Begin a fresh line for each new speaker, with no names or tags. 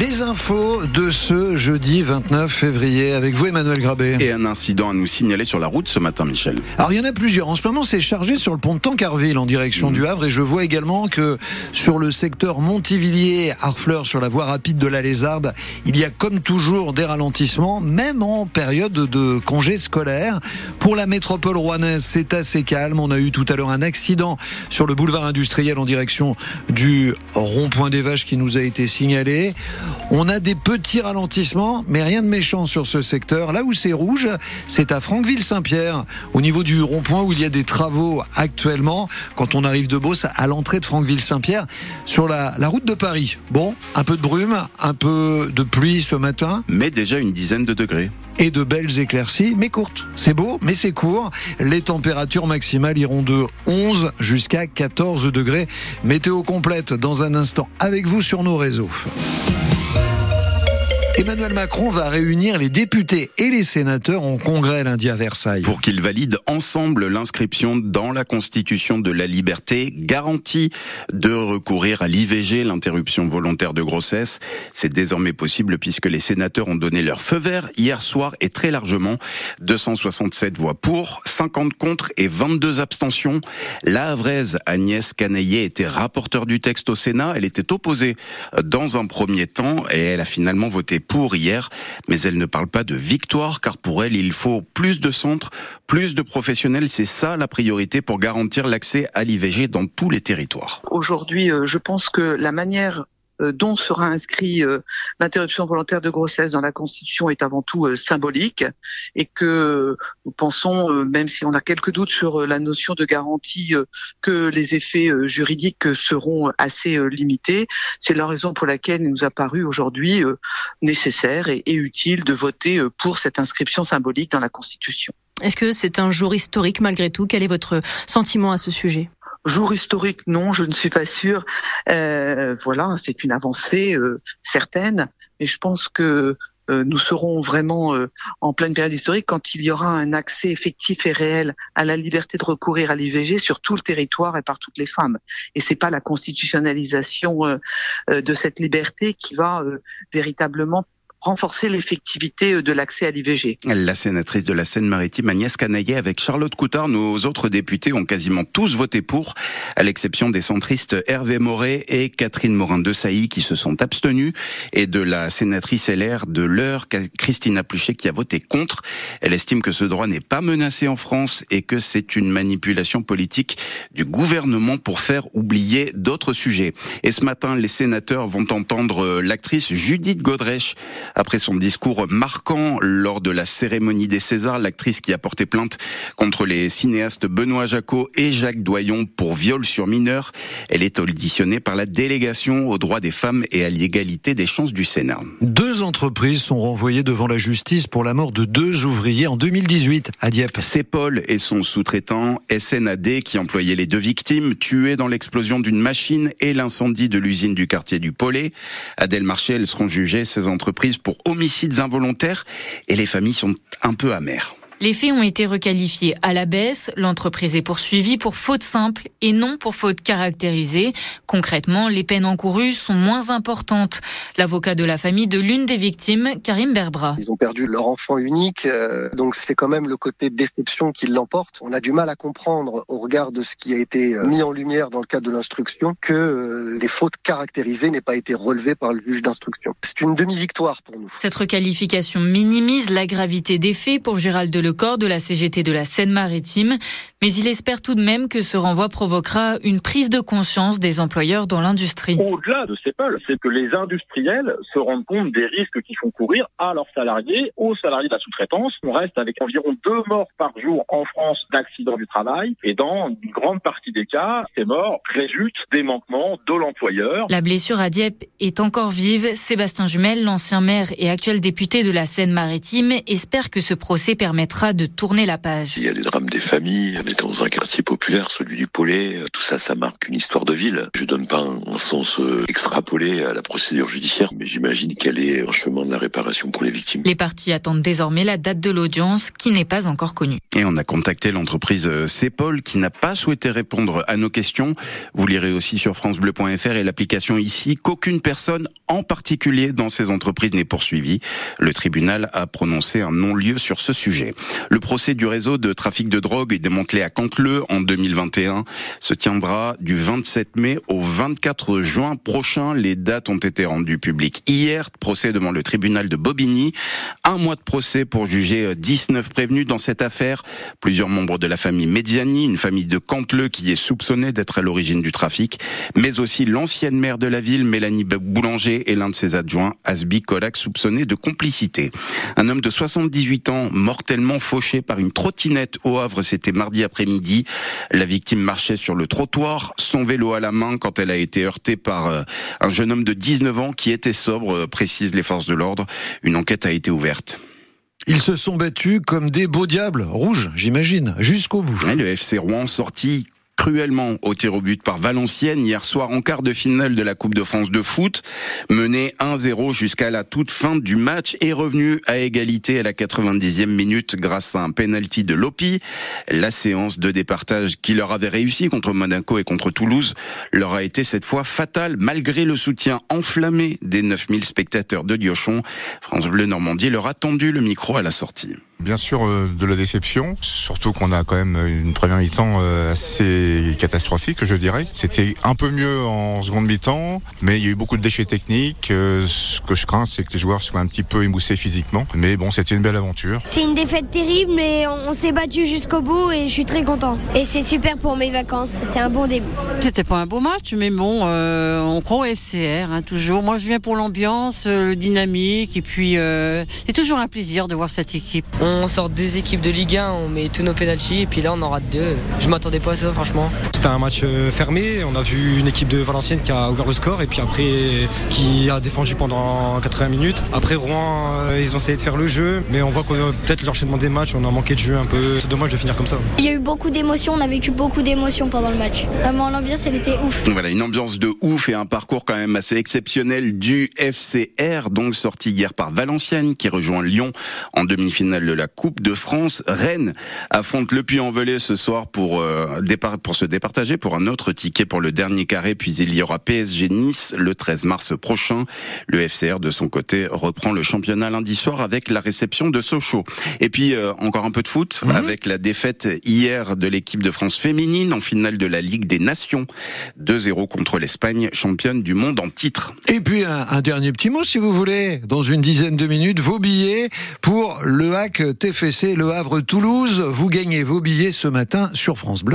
Les infos de ce jeudi 29 février avec vous Emmanuel Grabé.
Et un incident à nous signaler sur la route ce matin Michel.
Alors il y en a plusieurs. En ce moment c'est chargé sur le pont de Tancarville en direction mmh. du Havre et je vois également que sur le secteur Montivilliers, Harfleur sur la voie rapide de la Lézarde, il y a comme toujours des ralentissements même en période de congé scolaire. Pour la métropole rouennaise c'est assez calme. On a eu tout à l'heure un accident sur le boulevard industriel en direction du rond-point des Vaches qui nous a été signalé. On a des petits ralentissements, mais rien de méchant sur ce secteur. Là où c'est rouge, c'est à Franqueville-Saint-Pierre, au niveau du rond-point où il y a des travaux actuellement. Quand on arrive de Beauce, à l'entrée de Franqueville-Saint-Pierre, sur la, la route de Paris. Bon, un peu de brume, un peu de pluie ce matin.
Mais déjà une dizaine de degrés
et de belles éclaircies, mais courtes. C'est beau, mais c'est court. Les températures maximales iront de 11 jusqu'à 14 degrés. Météo complète dans un instant avec vous sur nos réseaux. Emmanuel Macron va réunir les députés et les sénateurs en congrès lundi à Versailles.
Pour qu'ils valident ensemble l'inscription dans la Constitution de la liberté garantie de recourir à l'IVG, l'interruption volontaire de grossesse. C'est désormais possible puisque les sénateurs ont donné leur feu vert hier soir et très largement. 267 voix pour, 50 contre et 22 abstentions. La Havraise Agnès Canaillet était rapporteure du texte au Sénat. Elle était opposée dans un premier temps et elle a finalement voté pour hier, mais elle ne parle pas de victoire car pour elle, il faut plus de centres, plus de professionnels. C'est ça la priorité pour garantir l'accès à l'IVG dans tous les territoires.
Aujourd'hui, euh, je pense que la manière dont sera inscrit euh, l'interruption volontaire de grossesse dans la Constitution est avant tout euh, symbolique et que nous pensons, même si on a quelques doutes sur la notion de garantie, que les effets juridiques seront assez limités. C'est la raison pour laquelle il nous a paru aujourd'hui nécessaire et utile de voter pour cette inscription symbolique dans la Constitution.
Est-ce que c'est un jour historique malgré tout? Quel est votre sentiment à ce sujet?
Jour historique, non, je ne suis pas sûre. Euh, voilà, c'est une avancée euh, certaine, mais je pense que euh, nous serons vraiment en pleine période historique quand il y aura un accès effectif et réel à la liberté de recourir à l'IVG sur tout le territoire et par toutes les femmes. Et c'est pas la constitutionnalisation de cette liberté qui va véritablement renforcer l'effectivité euh, de l'accès à l'IVG.
La sénatrice de la Seine-Maritime Agnès Canaillet avec Charlotte Coutard, nos autres députés ont quasiment tous voté pour, à l'exception des centristes Hervé Moret et Catherine Morin-de Sailly qui se sont abstenus et de la sénatrice LR de l'heure, Christina Pluchet qui a voté contre. Elle estime que ce droit n'est pas menacé en France et que c'est une manipulation politique du gouvernement pour faire oublier d'autres sujets. Et ce matin, les sénateurs vont entendre l'actrice Judith Godrèche après son discours marquant lors de la cérémonie des Césars, l'actrice qui a porté plainte contre les cinéastes Benoît Jacot et Jacques Doyon pour viol sur mineur, elle est auditionnée par la délégation aux droits des femmes et à l'égalité des chances du Sénat.
Deux entreprises sont renvoyées devant la justice pour la mort de deux ouvriers en 2018 à Dieppe.
C'est Paul et son sous-traitant SNAD qui employaient les deux victimes tuées dans l'explosion d'une machine et l'incendie de l'usine du quartier du Pollet. À Delmarché, elles seront jugées, ces entreprises, pour homicides involontaires et les familles sont un peu amères.
Les faits ont été requalifiés à la baisse. L'entreprise est poursuivie pour faute simple et non pour faute caractérisée. Concrètement, les peines encourues sont moins importantes. L'avocat de la famille de l'une des victimes, Karim Berbra.
Ils ont perdu leur enfant unique, euh, donc c'est quand même le côté déception qui l'emporte. On a du mal à comprendre, au regard de ce qui a été euh, mis en lumière dans le cadre de l'instruction, que euh, les fautes caractérisées n'aient pas été relevées par le juge d'instruction. C'est une demi-victoire pour nous.
Cette requalification minimise la gravité des faits pour Gérald Deleuze le corps de la CGT de la Seine-Maritime, mais il espère tout de même que ce renvoi provoquera une prise de conscience des employeurs dans l'industrie.
Au-delà de ces c'est que les industriels se rendent compte des risques qu'ils font courir à leurs salariés, aux salariés de la sous-traitance. On reste avec environ deux morts par jour en France d'accidents du travail, et dans une grande partie des cas, ces morts résultent des manquements de l'employeur.
La blessure à Dieppe est encore vive. Sébastien Jumel, l'ancien maire et actuel député de la Seine-Maritime, espère que ce procès permettra de tourner la page.
Il y a des drames des familles, on est dans un quartier populaire, celui du Paulet, tout ça, ça marque une histoire de ville. Je donne pas un sens euh, extrapolé à la procédure judiciaire, mais j'imagine qu'elle est en chemin de la réparation pour les victimes.
Les parties attendent désormais la date de l'audience qui n'est pas encore connue.
Et on a contacté l'entreprise euh, Cepol qui n'a pas souhaité répondre à nos questions. Vous lirez aussi sur francebleu.fr et l'application ici qu'aucune personne en particulier dans ces entreprises n'est poursuivie. Le tribunal a prononcé un non-lieu sur ce sujet. Le procès du réseau de trafic de drogue démantelé à Cantleux en 2021 se tiendra du 27 mai au 24 juin prochain. Les dates ont été rendues publiques hier. Procès devant le tribunal de Bobigny. Un mois de procès pour juger 19 prévenus dans cette affaire. Plusieurs membres de la famille Mediani, une famille de Cantleux qui est soupçonnée d'être à l'origine du trafic, mais aussi l'ancienne maire de la ville, Mélanie Boulanger, et l'un de ses adjoints, Asbi Kolak, soupçonné de complicité. Un homme de 78 ans, mortellement fauché par une trottinette au Havre, c'était mardi après-midi. La victime marchait sur le trottoir, son vélo à la main quand elle a été heurtée par euh, un jeune homme de 19 ans qui était sobre, euh, précisent les forces de l'ordre. Une enquête a été ouverte.
Ils se sont battus comme des beaux diables, rouges, j'imagine, jusqu'au bout.
le FC Rouen sorti cruellement au tir au but par Valenciennes hier soir en quart de finale de la Coupe de France de foot, mené 1-0 jusqu'à la toute fin du match et revenu à égalité à la 90e minute grâce à un penalty de Lopi. La séance de départage qui leur avait réussi contre Monaco et contre Toulouse leur a été cette fois fatale malgré le soutien enflammé des 9000 spectateurs de Diochon. France Bleu Normandie leur a tendu le micro à la sortie.
Bien sûr, euh, de la déception, surtout qu'on a quand même une première mi-temps euh, assez catastrophique, je dirais. C'était un peu mieux en seconde mi-temps, mais il y a eu beaucoup de déchets techniques. Euh, ce que je crains, c'est que les joueurs soient un petit peu émoussés physiquement. Mais bon, c'était une belle aventure.
C'est une défaite terrible, mais on s'est battu jusqu'au bout et je suis très content. Et c'est super pour mes vacances. C'est un bon début.
C'était pas un beau match, mais bon, on croit au FCR, hein, toujours. Moi, je viens pour l'ambiance, le dynamique, et puis c'est toujours un plaisir de voir cette équipe
on sort deux équipes de Ligue 1, on met tous nos pénalties et puis là on en rate deux. Je m'attendais pas à ça franchement.
C'était un match euh, fermé, on a vu une équipe de Valenciennes qui a ouvert le score et puis après qui a défendu pendant 80 minutes. Après Rouen, euh, ils ont essayé de faire le jeu, mais on voit que peut-être l'enchaînement des matchs, on a manqué de jeu un peu. C'est dommage de finir comme ça.
Il y a eu beaucoup d'émotions, on a vécu beaucoup d'émotions pendant le match. Vraiment l'ambiance elle était ouf.
Voilà, une ambiance de ouf et un parcours quand même assez exceptionnel du FCR, donc sorti hier par Valenciennes qui rejoint Lyon en demi-finale de la Coupe de France. Rennes affronte le Puy-en-Velay ce soir pour, euh, départ, pour se départager pour un autre ticket pour le dernier carré. Puis il y aura PSG Nice le 13 mars prochain. Le FCR de son côté reprend le championnat lundi soir avec la réception de Sochaux. Et puis euh, encore un peu de foot mhm. avec la défaite hier de l'équipe de France féminine en finale de la Ligue des Nations. 2-0 contre l'Espagne, championne du monde en titre.
Et puis un, un, dernier petit mot si vous voulez, dans une dizaine de minutes, vos billets pour le hack TFC Le Havre Toulouse. Vous gagnez vos billets ce matin sur France Bleu.